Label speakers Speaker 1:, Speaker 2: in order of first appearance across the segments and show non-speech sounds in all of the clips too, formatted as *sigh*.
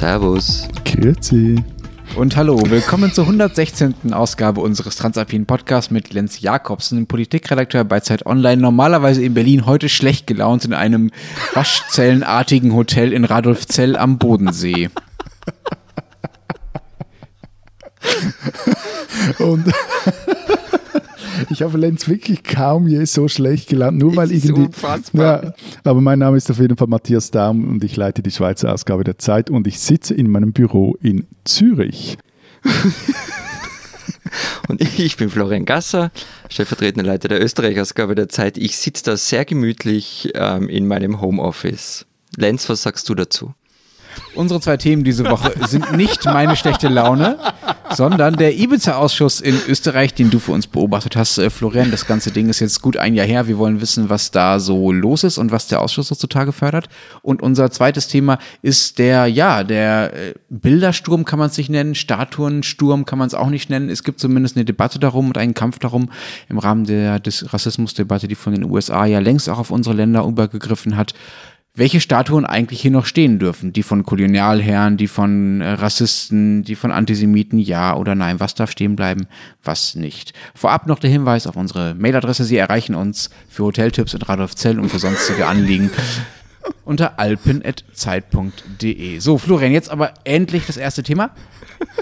Speaker 1: Servus.
Speaker 2: Grüezi.
Speaker 3: Und hallo, willkommen zur 116. Ausgabe unseres Transalpinen Podcasts mit Lenz Jakobsen, Politikredakteur bei Zeit Online, normalerweise in Berlin, heute schlecht gelaunt in einem waschzellenartigen Hotel in Radolfzell am Bodensee.
Speaker 2: Und ich habe Lenz wirklich kaum je so schlecht gelernt, nur weil
Speaker 1: ist
Speaker 2: irgendwie.
Speaker 1: unfassbar.
Speaker 2: Ja, aber mein Name ist auf jeden Fall Matthias Daum und ich leite die Schweizer Ausgabe der Zeit und ich sitze in meinem Büro in Zürich. *laughs*
Speaker 1: Und ich bin Florian Gasser, stellvertretender Leiter der Österreich-Ausgabe der Zeit. Ich sitze da sehr gemütlich ähm, in meinem Homeoffice. Lenz, was sagst du dazu?
Speaker 3: Unsere zwei Themen diese Woche sind nicht meine schlechte Laune, sondern der Ibiza-Ausschuss in Österreich, den du für uns beobachtet hast, äh, Florian. Das ganze Ding ist jetzt gut ein Jahr her. Wir wollen wissen, was da so los ist und was der Ausschuss so zutage fördert. Und unser zweites Thema ist der, ja, der äh, Bildersturm kann man es nicht nennen, Statuensturm kann man es auch nicht nennen. Es gibt zumindest eine Debatte darum und einen Kampf darum im Rahmen der Rassismusdebatte, die von den USA ja längst auch auf unsere Länder übergegriffen hat welche Statuen eigentlich hier noch stehen dürfen. Die von Kolonialherren, die von äh, Rassisten, die von Antisemiten, ja oder nein. Was darf stehen bleiben, was nicht. Vorab noch der Hinweis auf unsere Mailadresse. Sie erreichen uns für Hoteltipps in Radolfzell und für sonstige Anliegen *laughs* unter alpen.zeit.de. So, Florian, jetzt aber endlich das erste Thema.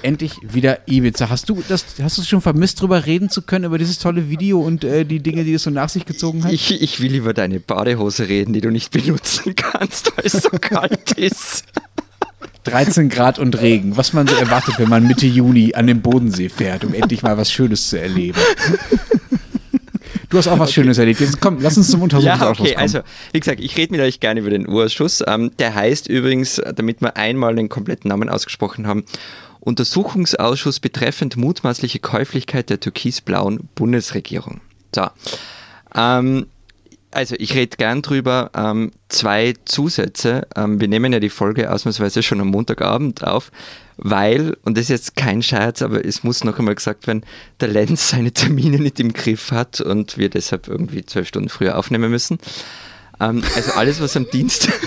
Speaker 3: Endlich wieder Ibiza. Hast du das, hast du es schon vermisst, drüber reden zu können, über dieses tolle Video und äh, die Dinge, die es so nach sich gezogen hat?
Speaker 1: Ich, ich will über deine Badehose reden, die du nicht benutzen kannst, weil es so kalt ist.
Speaker 3: 13 Grad und Regen, was man so erwartet, wenn man Mitte Juni an den Bodensee fährt, um endlich mal was Schönes zu erleben. Du hast auch was Schönes erlebt. Jetzt komm, lass uns zum *laughs* Untersuchungsausschuss
Speaker 1: Ja, okay,
Speaker 3: kommen.
Speaker 1: also, wie gesagt, ich rede mit euch gerne über den Urschuss. Ähm, der heißt übrigens, damit wir einmal den kompletten Namen ausgesprochen haben, Untersuchungsausschuss betreffend mutmaßliche Käuflichkeit der türkisblauen Bundesregierung. So. Ähm, also ich rede gern drüber. Ähm, zwei Zusätze. Ähm, wir nehmen ja die Folge ausnahmsweise schon am Montagabend auf, weil, und das ist jetzt kein Scherz, aber es muss noch einmal gesagt werden, der Lenz seine Termine nicht im Griff hat und wir deshalb irgendwie zwölf Stunden früher aufnehmen müssen. Ähm, also alles, was am Dienstag... *laughs*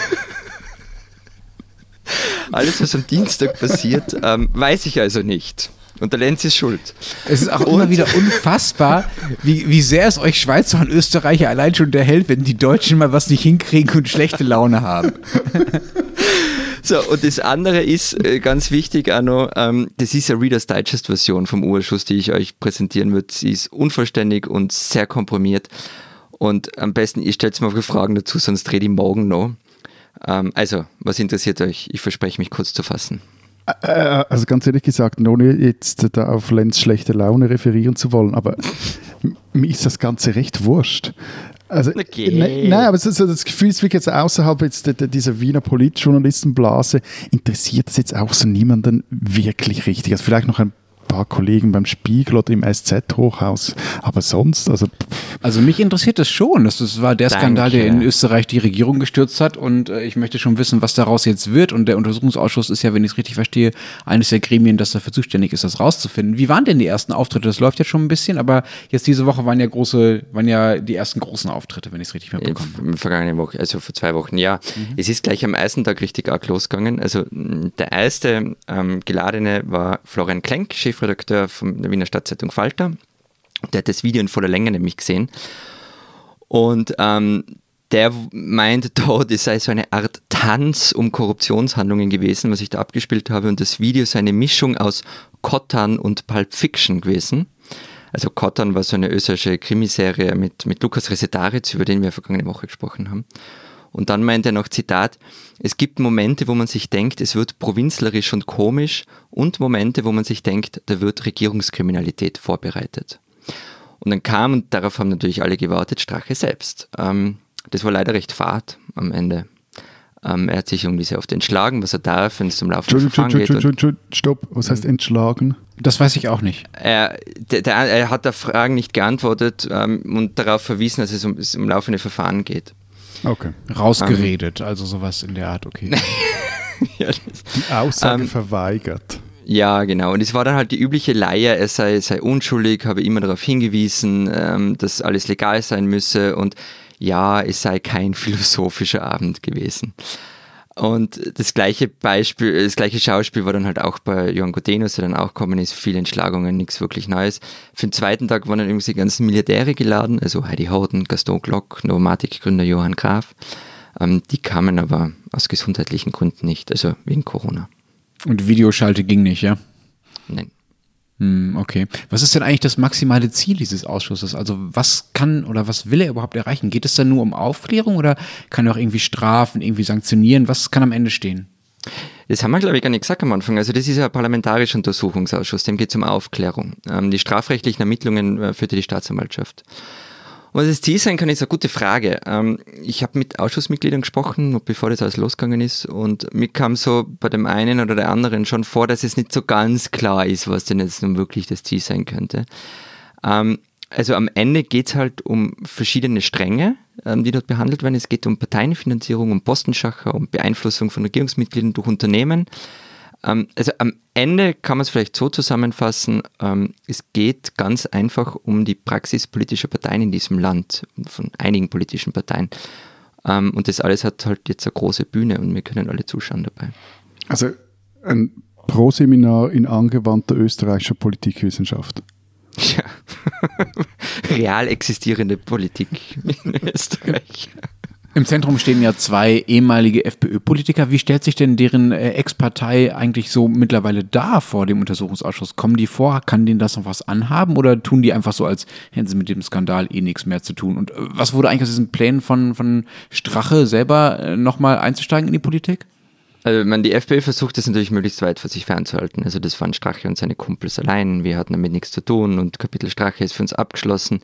Speaker 1: Alles, was am Dienstag passiert, ähm, weiß ich also nicht. Und der Lenz ist schuld.
Speaker 3: Es ist auch immer wieder unfassbar, wie, wie sehr es euch Schweizer und Österreicher allein schon unterhält, wenn die Deutschen mal was nicht hinkriegen und schlechte Laune haben. *laughs*
Speaker 1: So, und das andere ist äh, ganz wichtig, Arno, ähm, das ist eine Reader's Digest-Version vom Urschuss, die ich euch präsentieren würde. Sie ist unvollständig und sehr komprimiert. Und am besten, ihr stellt mir mal Fragen dazu, sonst rede ich morgen noch. Ähm, also, was interessiert euch? Ich verspreche mich kurz zu fassen.
Speaker 2: Äh, also ganz ehrlich gesagt, ohne jetzt da auf Lenz schlechte Laune referieren zu wollen, aber mir ist das Ganze recht wurscht. Also,
Speaker 1: Okay.
Speaker 2: ne, nein, aber es ist so, das Gefühl ist wirklich jetzt außerhalb jetzt dieser Wiener Politjournalistenblase interessiert das jetzt auch so niemanden wirklich richtig. Also vielleicht noch ein paar Kollegen beim Spiegel oder im SZ-Hochhaus, aber sonst, also pff,
Speaker 3: Also mich interessiert das schon. Das, war der
Speaker 1: Danke.
Speaker 3: Skandal, der in Österreich die Regierung gestürzt hat. Und äh, ich möchte schon wissen, was daraus jetzt wird. Und der Untersuchungsausschuss ist ja, wenn ich es richtig verstehe, eines der Gremien, das dafür zuständig ist, das rauszufinden. Wie waren denn die ersten Auftritte? Das läuft jetzt schon ein bisschen, aber jetzt diese Woche waren ja große, waren ja die ersten großen Auftritte, wenn ich es richtig mitbekommen habe.
Speaker 1: In vergangenen Woche, also vor zwei Wochen, ja. Es ist gleich am Eisentag richtig arg losgegangen. Also der erste ähm, Geladene war Florian Klenk, Chefredakteur von der Wiener Stadtzeitung Falter. Der hat das Video in voller Länge nämlich gesehen. Und ähm, der meint da, *laughs* das sei so eine Art Tanz um Korruptionshandlungen gewesen, was ich da abgespielt habe. Und das Video sei eine Mischung aus Kottan und Pulp Fiction gewesen. Also Kottan war so eine österreichische Krimiserie mit, mit Lukas Resetaritz, über den wir vergangene Woche gesprochen haben. Und dann meint er noch, Zitat, es gibt Momente, wo man sich denkt, es wird provinzlerisch und komisch und Momente, wo man sich denkt, da wird Regierungskriminalität vorbereitet. Und dann kam, und darauf haben natürlich alle gewartet, Strache selbst. Ähm, das war leider recht fad am Ende. Ähm, er hat sich irgendwie sehr oft entschlagen, was er darf, wenn es zum Verfahren geht.
Speaker 2: Entschuldigung, stopp, was heißt entschlagen?
Speaker 3: Das weiß ich auch nicht.
Speaker 1: er, der, der, er hat auf Fragen nicht geantwortet ähm, und darauf verwiesen, dass es um, es um laufende Verfahren geht.
Speaker 2: Okay.
Speaker 3: Rausgeredet, also sowas in der Art, okay. *laughs*
Speaker 1: ja,
Speaker 2: Die Aussage
Speaker 1: Ähm,
Speaker 2: verweigert.
Speaker 1: Ja, genau. Und es war dann halt die übliche Leier, er sei, sei unschuldig, habe immer darauf hingewiesen, ähm, dass alles legal sein müsse und ja, es sei kein *laughs* philosophischer Abend gewesen. Und das gleiche Beispiel, das gleiche Schauspiel war dann halt auch bei Johann Godenus, der dann auch gekommen ist, viele Entschlagungen, nichts wirklich Neues. Für den zweiten Tag waren dann irgendwie die ganzen Milliardäre geladen, also Heidi Horden, Gaston Glock, Novomatic-Gründer Johann Graf. Ähm, die kamen aber aus gesundheitlichen Gründen nicht, also wegen Corona.
Speaker 3: Und Videoschalte ging nicht, ja?
Speaker 1: Nein.
Speaker 3: Hm, okay. Was ist denn eigentlich das maximale Ziel dieses Ausschusses? Also was kann oder was will er überhaupt erreichen? Geht es dann nur um Aufklärung oder kann er auch irgendwie strafen, irgendwie sanktionieren? Was kann am Ende stehen?
Speaker 1: Das haben wir, glaube ich, gar nicht gesagt am Anfang. Also das ist ja ein parlamentarischer Untersuchungsausschuss, dem geht es um Aufklärung. Ähm, die strafrechtlichen Ermittlungen äh, führte die Staatsanwaltschaft. Was das Ziel sein kann, ist eine gute Frage. Ähm, ich habe mit Ausschussmitgliedern gesprochen, bevor das alles losgegangen ist, und mir kam so bei dem einen oder der anderen schon vor, dass es nicht so ganz klar ist, was denn jetzt nun wirklich das Ziel sein könnte. Ähm, also am Ende geht es halt um verschiedene Stränge, ähm, die dort behandelt werden. Es geht um Parteienfinanzierung, um Postenschacher, um Beeinflussung von Regierungsmitgliedern durch Unternehmen. Ähm, also am Ende kann man es vielleicht so zusammenfassen, ähm, es geht ganz einfach um die Praxis politischer Parteien in diesem Land, von einigen politischen Parteien. Ähm, und das alles hat halt jetzt eine große Bühne und wir können alle zuschauen dabei.
Speaker 2: Also ein Pro-Seminar in angewandter österreichischer Politikwissenschaft.
Speaker 1: Ja, *laughs* real existierende Politik in *laughs* Österreich.
Speaker 3: Im Zentrum stehen ja zwei ehemalige FPÖ-Politiker. Wie stellt sich denn deren äh, Ex-Partei eigentlich so mittlerweile dar vor dem Untersuchungsausschuss? Kommen die vor? Kann denen das noch was anhaben? Oder tun die einfach so, als hätten sie mit dem Skandal eh nichts mehr zu tun? Und äh, was wurde eigentlich aus diesen Plänen von, von Strache selber äh, nochmal einzusteigen in die Politik?
Speaker 1: Also, man, die FPÖ versucht das natürlich möglichst weit vor sich fernzuhalten. Also, das waren Strache und seine Kumpels allein. Wir hatten damit nichts zu tun und Kapitel Strache ist für uns abgeschlossen.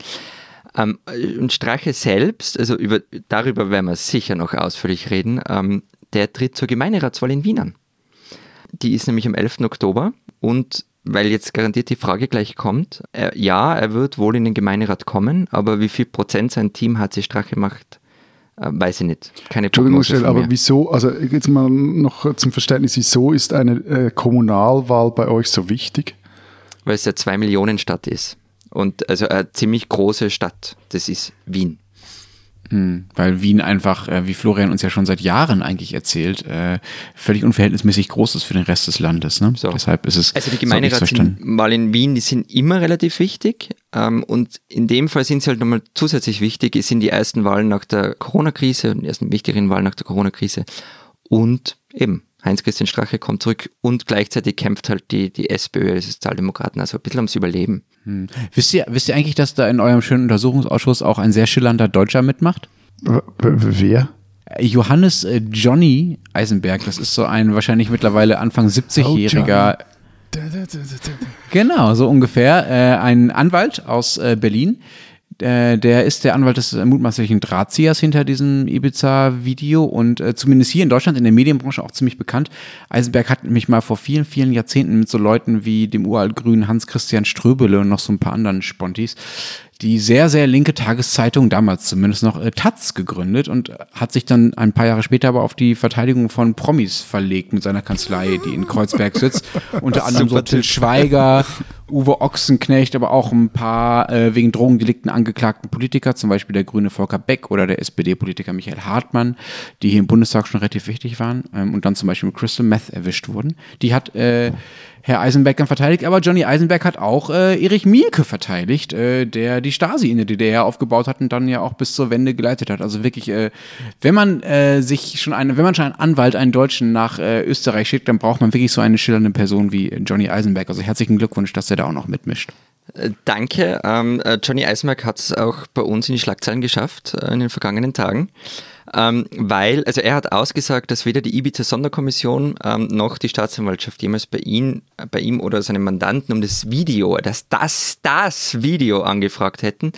Speaker 1: Ähm, und Strache selbst, also über, darüber werden wir sicher noch ausführlich reden, ähm, der tritt zur Gemeinderatswahl in Wien an. Die ist nämlich am 11. Oktober und weil jetzt garantiert die Frage gleich kommt, äh, ja, er wird wohl in den Gemeinderat kommen, aber wie viel Prozent sein Team HC Strache macht, äh, weiß ich nicht. Keine
Speaker 2: Entschuldigung, aber wieso, also jetzt mal noch zum Verständnis, wieso ist eine äh, Kommunalwahl bei euch so wichtig?
Speaker 1: Weil es ja zwei Millionen Stadt ist. Und also eine ziemlich große Stadt, das ist Wien.
Speaker 3: Hm, weil Wien einfach, äh, wie Florian uns ja schon seit Jahren eigentlich erzählt, äh, völlig unverhältnismäßig groß ist für den Rest des Landes. Ne?
Speaker 1: So. Deshalb ist es. Also die Gemeinderatswahl in Wien, die sind immer relativ wichtig. Ähm, und in dem Fall sind sie halt nochmal zusätzlich wichtig. Es sind die ersten Wahlen nach der Corona-Krise und die ersten wichtigeren Wahlen nach der Corona-Krise. Und eben, Heinz-Christian Strache kommt zurück und gleichzeitig kämpft halt die, die SPÖ, die Sozialdemokraten, also ein bisschen ums Überleben.
Speaker 3: Hm. Wisst, ihr, wisst ihr eigentlich, dass da in eurem schönen Untersuchungsausschuss auch ein sehr schillernder Deutscher mitmacht?
Speaker 2: Wer?
Speaker 3: Johannes äh, Johnny Eisenberg, das ist so ein wahrscheinlich mittlerweile Anfang 70-jähriger. Oh, genau, so ungefähr. Äh, ein Anwalt aus äh, Berlin, äh, der ist der Anwalt des mutmaßlichen Drahtziehers hinter diesem Ibiza-Video und äh, zumindest hier in Deutschland in der Medienbranche auch ziemlich bekannt. Eisenberg hat mich mal vor vielen, vielen Jahrzehnten mit so Leuten wie dem uralt grünen Hans-Christian Ströbele und noch so ein paar anderen Spontis die sehr, sehr linke Tageszeitung, damals zumindest noch äh, Taz, gegründet und hat sich dann ein paar Jahre später aber auf die Verteidigung von Promis verlegt mit seiner Kanzlei, die in Kreuzberg sitzt. *laughs* Unter anderem so Till Schweiger, *laughs* Uwe Ochsenknecht, aber auch ein paar äh, wegen Drogendelikten angeklagten Politiker, zum Beispiel der grüne Volker Beck oder der SPD-Politiker Michael Hartmann, die hier im Bundestag schon relativ wichtig waren ähm, und dann zum Beispiel mit Crystal Meth erwischt wurden. Die hat äh, Herr Eisenberg dann verteidigt, aber Johnny Eisenberg hat auch äh, Erich Mielke verteidigt, äh, der die Stasi in der DDR aufgebaut hat und dann ja auch bis zur Wende geleitet hat. Also wirklich, äh, wenn man äh, sich schon eine, wenn man schon einen Anwalt, einen Deutschen nach äh, Österreich schickt, dann braucht man wirklich so eine schillernde Person wie Johnny Eisenberg. Also herzlichen Glückwunsch, dass er da auch noch mitmischt.
Speaker 1: Äh, danke. Ähm, Johnny Eisenberg hat es auch bei uns in die Schlagzeilen geschafft in den vergangenen Tagen ähm, weil, also er hat ausgesagt, dass weder die Ibiza-Sonderkommission ähm, noch die Staatsanwaltschaft jemals bei ihm, bei ihm oder seinem Mandanten um das Video, dass das, das Video angefragt hätten.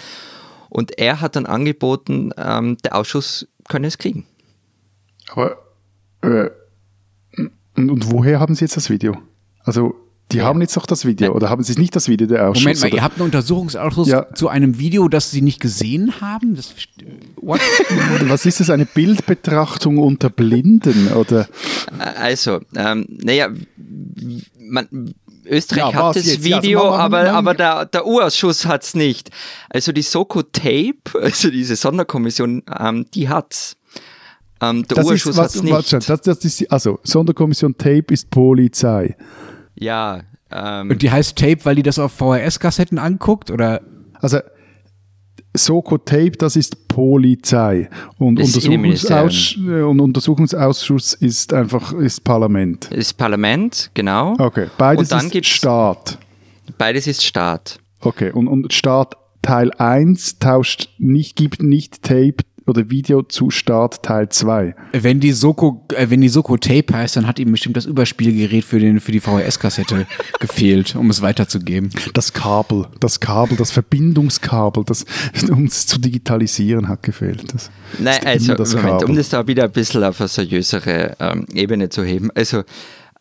Speaker 1: Und er hat dann angeboten, ähm, der Ausschuss könne es kriegen.
Speaker 2: Aber, äh, und woher haben Sie jetzt das Video? Also, die ja. haben jetzt doch das Video, ja. oder haben Sie nicht das Video der Ausschuss?
Speaker 3: Moment mal,
Speaker 2: oder?
Speaker 3: ihr habt einen Untersuchungsausschuss ja. zu einem Video, das Sie nicht gesehen haben? Das,
Speaker 2: what? *laughs* Was ist das, eine Bildbetrachtung unter Blinden, oder?
Speaker 1: Also, ähm, naja, man, Österreich hat das jetzt? Video, also aber, aber der, der U-Ausschuss hat es nicht. Also die Soko Tape, *laughs* also diese Sonderkommission, ähm, die hat's. Ähm, der Urschuss hat es nicht.
Speaker 2: warte, das, das ist, also, Sonderkommission Tape ist Polizei.
Speaker 1: Ja, ähm,
Speaker 3: Und die heißt Tape, weil die das auf VHS-Kassetten anguckt? Oder?
Speaker 2: Also, Soko Tape, das ist Polizei. Und,
Speaker 1: Das
Speaker 2: Untersuchungsauss äh, und Untersuchungsausschuss ist einfach ist Parlament.
Speaker 1: ist Parlament, genau.
Speaker 2: Okay, beides
Speaker 1: Und dann
Speaker 2: ist Staat.
Speaker 1: Beides ist Staat.
Speaker 2: Okay, und, und Staat Teil 1 tauscht nicht, gibt nicht Tape oder Video zu Staat Teil 2.
Speaker 3: Wenn die Soko, äh, wenn die Soko Tape heißt, dann hat ihm bestimmt das Überspielgerät für, den, für die VHS-Kassette *laughs* gefehlt, um es weiterzugeben.
Speaker 2: Das Kabel, das Kabel, das Verbindungskabel, das, *laughs* um es zu digitalisieren, hat gefehlt. Das,
Speaker 1: Nein, also
Speaker 2: das
Speaker 1: Moment, um das da wieder ein bisschen auf eine seriösere ähm, Ebene zu heben. Also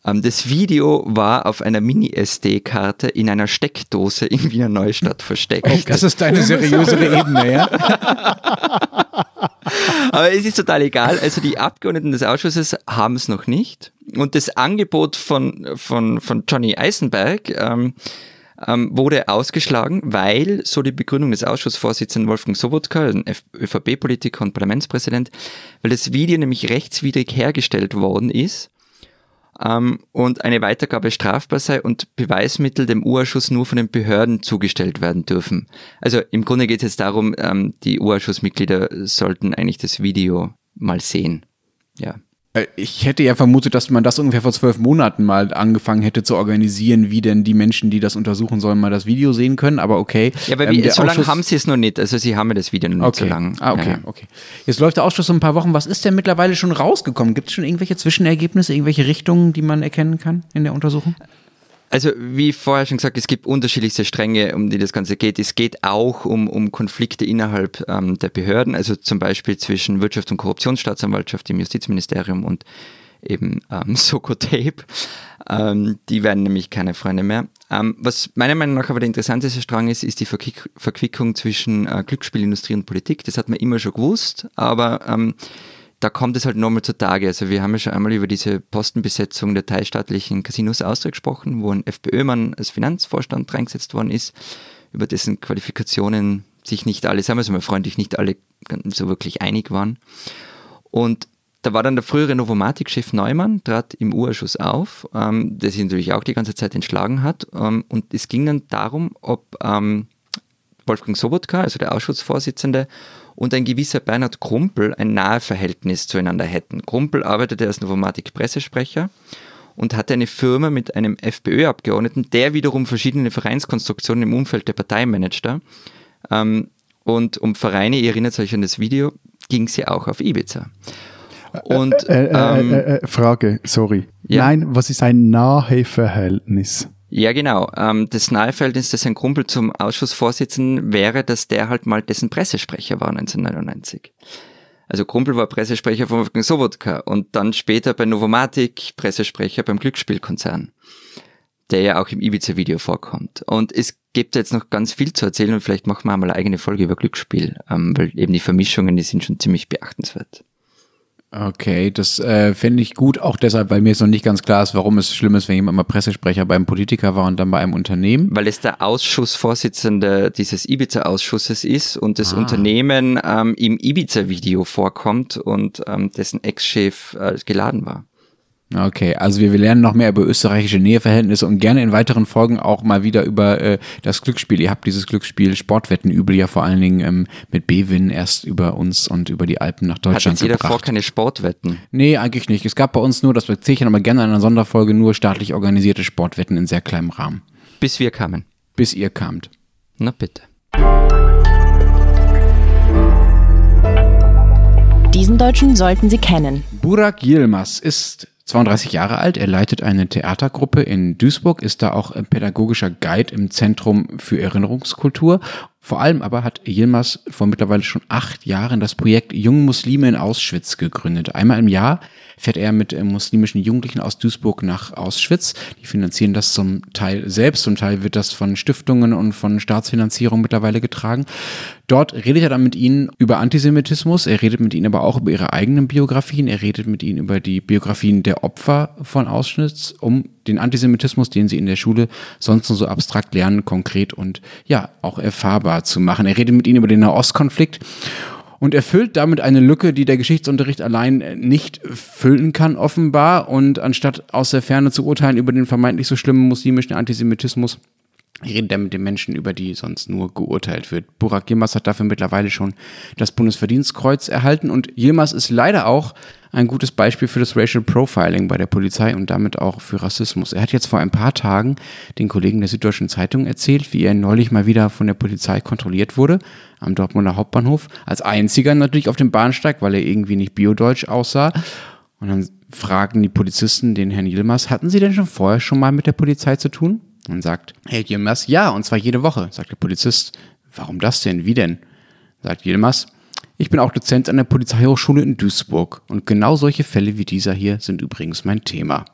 Speaker 1: das Video war auf einer Mini-SD-Karte in einer Steckdose in Wiener Neustadt versteckt.
Speaker 3: Das ist deine seriösere Ebene, ja? *laughs*
Speaker 1: Aber es ist total egal. Also die Abgeordneten des Ausschusses haben es noch nicht. Und das Angebot von, von, von Johnny Eisenberg ähm, ähm, wurde ausgeschlagen, weil, so die Begründung des Ausschussvorsitzenden Wolfgang Sobotka, ein F- ÖVP-Politiker und Parlamentspräsident, weil das Video nämlich rechtswidrig hergestellt worden ist ähm, und eine Weitergabe strafbar sei und Beweismittel dem U-Ausschuss nur von den Behörden zugestellt werden dürfen. Also im Grunde geht es jetzt darum, ähm, die U-Ausschussmitglieder sollten eigentlich das Video mal sehen. Ja.
Speaker 3: Äh, Ich hätte ja vermutet, dass man das ungefähr vor zwölf Monaten mal angefangen hätte zu organisieren, wie denn die Menschen, die das untersuchen sollen, mal das Video sehen können. Aber okay.
Speaker 1: Ja, aber
Speaker 3: Ähm,
Speaker 1: wie,
Speaker 3: der
Speaker 1: so lange haben sie es noch nicht. Also sie haben ja das Video noch nicht
Speaker 3: Okay.
Speaker 1: so lange.
Speaker 3: Ah, okay,
Speaker 1: Ja.
Speaker 3: okay. Jetzt läuft der Ausschuss so ein paar Wochen. Was ist denn mittlerweile schon rausgekommen? Gibt es schon irgendwelche Zwischenergebnisse, irgendwelche Richtungen, die man erkennen kann in der Untersuchung?
Speaker 1: Also wie vorher schon gesagt, es gibt unterschiedlichste Stränge, um die das Ganze geht. Es geht auch um, um Konflikte innerhalb ähm, der Behörden, also zum Beispiel zwischen Wirtschafts- und Korruptionsstaatsanwaltschaft im Justizministerium und eben ähm, *laughs* Soko Tape. Ähm, die werden nämlich keine Freunde mehr. Ähm, was meiner Meinung nach aber der interessanteste Strang ist, ist die Verquick Verquickung zwischen äh, Glücksspielindustrie und Politik. Das hat man immer schon gewusst, aber ähm, da kommt es halt nochmal zutage. Also wir haben ja schon einmal über diese Postenbesetzung der teilstaatlichen Casinos Austria gesprochen, wo ein FPÖ-Mann als Finanzvorstand reingesetzt worden ist, über dessen Qualifikationen sich nicht alle, sagen wir es mal freundlich, nicht alle so wirklich einig waren. Und da war dann der frühere Novomatic-Chef Neumann, trat im U-Ausschuss auf, ähm, der sich natürlich auch die ganze Zeit entschlagen hat. Ähm, und es ging dann darum, ob ähm, Wolfgang Sobotka, also der Ausschussvorsitzende, und ein gewisser Bernhard Krumpel ein nahe Verhältnis zueinander hätten. Krumpel arbeitete als Novomatic-Pressesprecher und hatte eine Firma mit einem FPÖ-Abgeordneten, der wiederum verschiedene Vereinskonstruktionen im Umfeld der Partei managte. Ähm, und um Vereine, ihr erinnert euch an das Video, ging sie auch auf Ibiza. Und
Speaker 2: Äh, äh,
Speaker 1: ähm,
Speaker 2: äh, äh, Frage, sorry.
Speaker 1: Ja.
Speaker 2: Nein, was ist ein Naheverhältnis?
Speaker 1: Ja, genau. Ähm, das Naheverhältnis des Herrn Krumpel zum Ausschussvorsitzenden wäre, dass der halt mal dessen Pressesprecher war 1999. Also Krumpel war Pressesprecher von Wolfgang Sobotka und dann später bei Novomatic Pressesprecher beim Glücksspielkonzern, der ja auch im Ibiza-Video vorkommt. Und es gibt jetzt noch ganz viel zu erzählen und vielleicht machen wir einmal eine eigene Folge über Glücksspiel, ähm, weil eben die Vermischungen, die sind schon ziemlich beachtenswert.
Speaker 3: Okay, das äh, fände ich gut, auch deshalb, weil mir jetzt noch nicht ganz klar ist, warum es schlimm ist, wenn jemand mal Pressesprecher beim Politiker war und dann bei einem Unternehmen.
Speaker 1: Weil es der Ausschussvorsitzende dieses Ibiza-Ausschusses ist und das Unternehmen ähm, im Ibiza-Video vorkommt und ähm, dessen Ex-Chef äh, geladen war.
Speaker 3: Okay, also wir, wir lernen noch mehr über österreichische Näheverhältnisse und gerne in weiteren Folgen auch mal wieder über äh, das Glücksspiel. Ihr habt dieses Glücksspiel Sportwettenübel ja vor allen Dingen ähm, mit B-Win erst über uns und über die Alpen nach
Speaker 1: Hat
Speaker 3: Deutschland
Speaker 1: jetzt jeder vor keine Sportwetten.
Speaker 3: Nee, eigentlich nicht. Es gab bei uns nur, das erzähle ich aber gerne in einer Sonderfolge, nur staatlich organisierte Sportwetten in sehr kleinem Rahmen.
Speaker 1: Bis wir kamen.
Speaker 3: Bis ihr kamt.
Speaker 1: Na bitte.
Speaker 4: Diesen Deutschen sollten Sie kennen.
Speaker 3: Burak Yilmaz ist 32 Jahre alt. Er leitet eine Theatergruppe in Duisburg, ist da auch pädagogischer Guide im Zentrum für Erinnerungskultur. Vor allem aber hat Yilmaz vor mittlerweile schon acht Jahren das Projekt Junge Muslime in Auschwitz gegründet. Einmal im Jahr fährt er mit äh, muslimischen Jugendlichen aus Duisburg nach Auschwitz. Die finanzieren das zum Teil selbst, zum Teil wird das von Stiftungen und von Staatsfinanzierung mittlerweile getragen. Dort redet er dann mit ihnen über Antisemitismus, er redet mit ihnen aber auch über ihre eigenen Biografien, er redet mit ihnen über die Biografien der Opfer von Auschwitz, um den Antisemitismus, den sie in der Schule sonst nur so abstrakt lernen, konkret und ja, auch erfahrbar zu machen. Er redet mit ihnen über den Nahostkonflikt und erfüllt damit eine Lücke, die der Geschichtsunterricht allein nicht füllen kann, offenbar. Und anstatt aus der Ferne zu urteilen über den vermeintlich so schlimmen muslimischen Antisemitismus, redet er mit den Menschen, über die sonst nur geurteilt wird. Burak Yilmaz hat dafür mittlerweile schon das Bundesverdienstkreuz erhalten und Yilmaz ist leider auch ein gutes Beispiel für das Racial Profiling bei der Polizei und damit auch für Rassismus. Er hat jetzt vor ein paar Tagen den Kollegen der Süddeutschen Zeitung erzählt, wie er neulich mal wieder von der Polizei kontrolliert wurde am Dortmunder Hauptbahnhof. Als einziger natürlich auf dem Bahnsteig, weil er irgendwie nicht biodeutsch aussah. Und dann fragen die Polizisten den Herrn Yilmaz, hatten Sie denn schon vorher schon mal mit der Polizei zu tun? Und sagt Herr Yilmaz, ja, und zwar jede Woche. Sagt der Polizist, warum das denn? Wie denn? Sagt Yilmaz, ich bin auch Dozent an der Polizeihochschule in Duisburg und genau solche Fälle wie dieser hier sind übrigens mein Thema.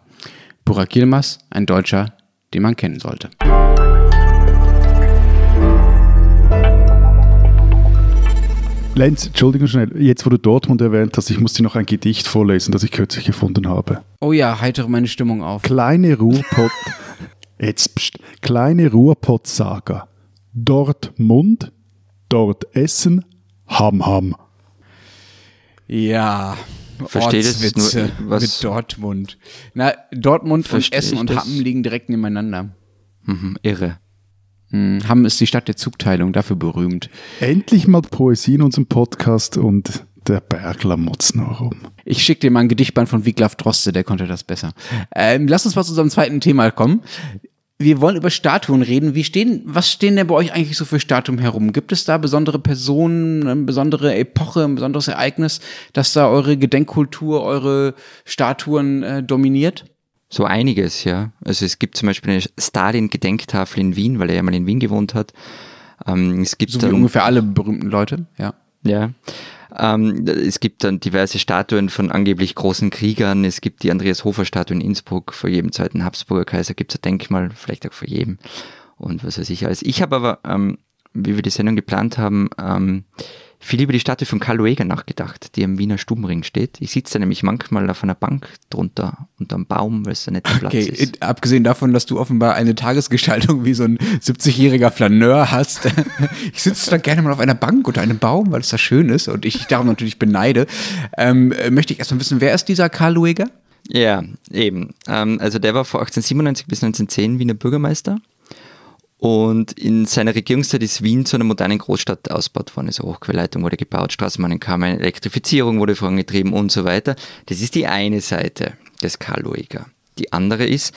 Speaker 3: Burak Yilmaz, ein Deutscher, den man kennen sollte.
Speaker 2: Lenz, Entschuldigung schnell, jetzt wo du Dortmund erwähnt hast, ich muss dir noch ein Gedicht vorlesen, das ich kürzlich gefunden habe.
Speaker 3: Oh ja, heitere meine Stimmung auf.
Speaker 2: Kleine Ruhrpott, *laughs* jetzt pst, kleine Ruhrpott-Saga. Dort Mund, dort Essen, Ham Ham.
Speaker 3: Ja,
Speaker 1: Versteht es
Speaker 3: Ortswitze
Speaker 1: nur, was-
Speaker 3: mit Dortmund. Na, Dortmund und Essen und
Speaker 1: das?
Speaker 3: Hamm liegen direkt nebeneinander.
Speaker 1: Mhm, irre.
Speaker 3: Hm, Hamm ist die Stadt der Zugteilung, dafür berühmt.
Speaker 2: Endlich mal Poesie in unserem Podcast und der Bergler motzt noch rum.
Speaker 3: Ich schicke dir mal ein Gedichtband von Wiglaf Droste, der konnte das besser. Ähm, lass uns mal zu unserem zweiten Thema kommen. Wir wollen über Statuen reden. Wie stehen, was stehen denn bei euch eigentlich so für Statuen herum? Gibt es da besondere Personen, eine besondere Epoche, ein besonderes Ereignis, das da eure Gedenkkultur, eure Statuen äh, dominiert?
Speaker 1: So einiges, ja. Also es gibt zum Beispiel eine Stalin-Gedenktafel in Wien, weil er ja mal in Wien gewohnt hat. Ähm, es gibt
Speaker 3: So wie ungefähr alle berühmten Leute, ja.
Speaker 1: ja. Ähm, es gibt dann diverse Statuen von angeblich großen Kriegern. Es gibt die Andreas Hofer-Statue in Innsbruck. Vor jedem zweiten Habsburger Kaiser gibt es ein Denkmal, vielleicht auch vor jedem. Und was weiß ich alles. Ich habe aber, ähm, wie wir die Sendung geplant haben, ähm, viel über die Statue von Karl Lueger nachgedacht, die am Wiener Stubenring steht. Ich sitze da nämlich manchmal auf einer Bank drunter, unter einem Baum, weil es ein netter Platz
Speaker 3: Okay,
Speaker 1: ist.
Speaker 3: äh, abgesehen davon, dass du offenbar eine Tagesgestaltung wie so ein 70-jähriger Flaneur hast. *laughs* ich sitze da gerne mal auf einer Bank unter einem Baum, weil es da schön ist und ich darum natürlich beneide. Ähm, äh, möchte ich erstmal wissen, wer ist dieser Karl Lueger?
Speaker 1: Ja, eben. Ähm, also der war von 1897 bis 1910 Wiener Bürgermeister. Und in seiner Regierungszeit ist Wien zu einer modernen Großstadt ausgebaut worden. Also Hochquellleitung wurde gebaut, Straßenbahnen kamen, Elektrifizierung wurde vorangetrieben und so weiter. Das ist die eine Seite des Karl Lueger. Die andere ist,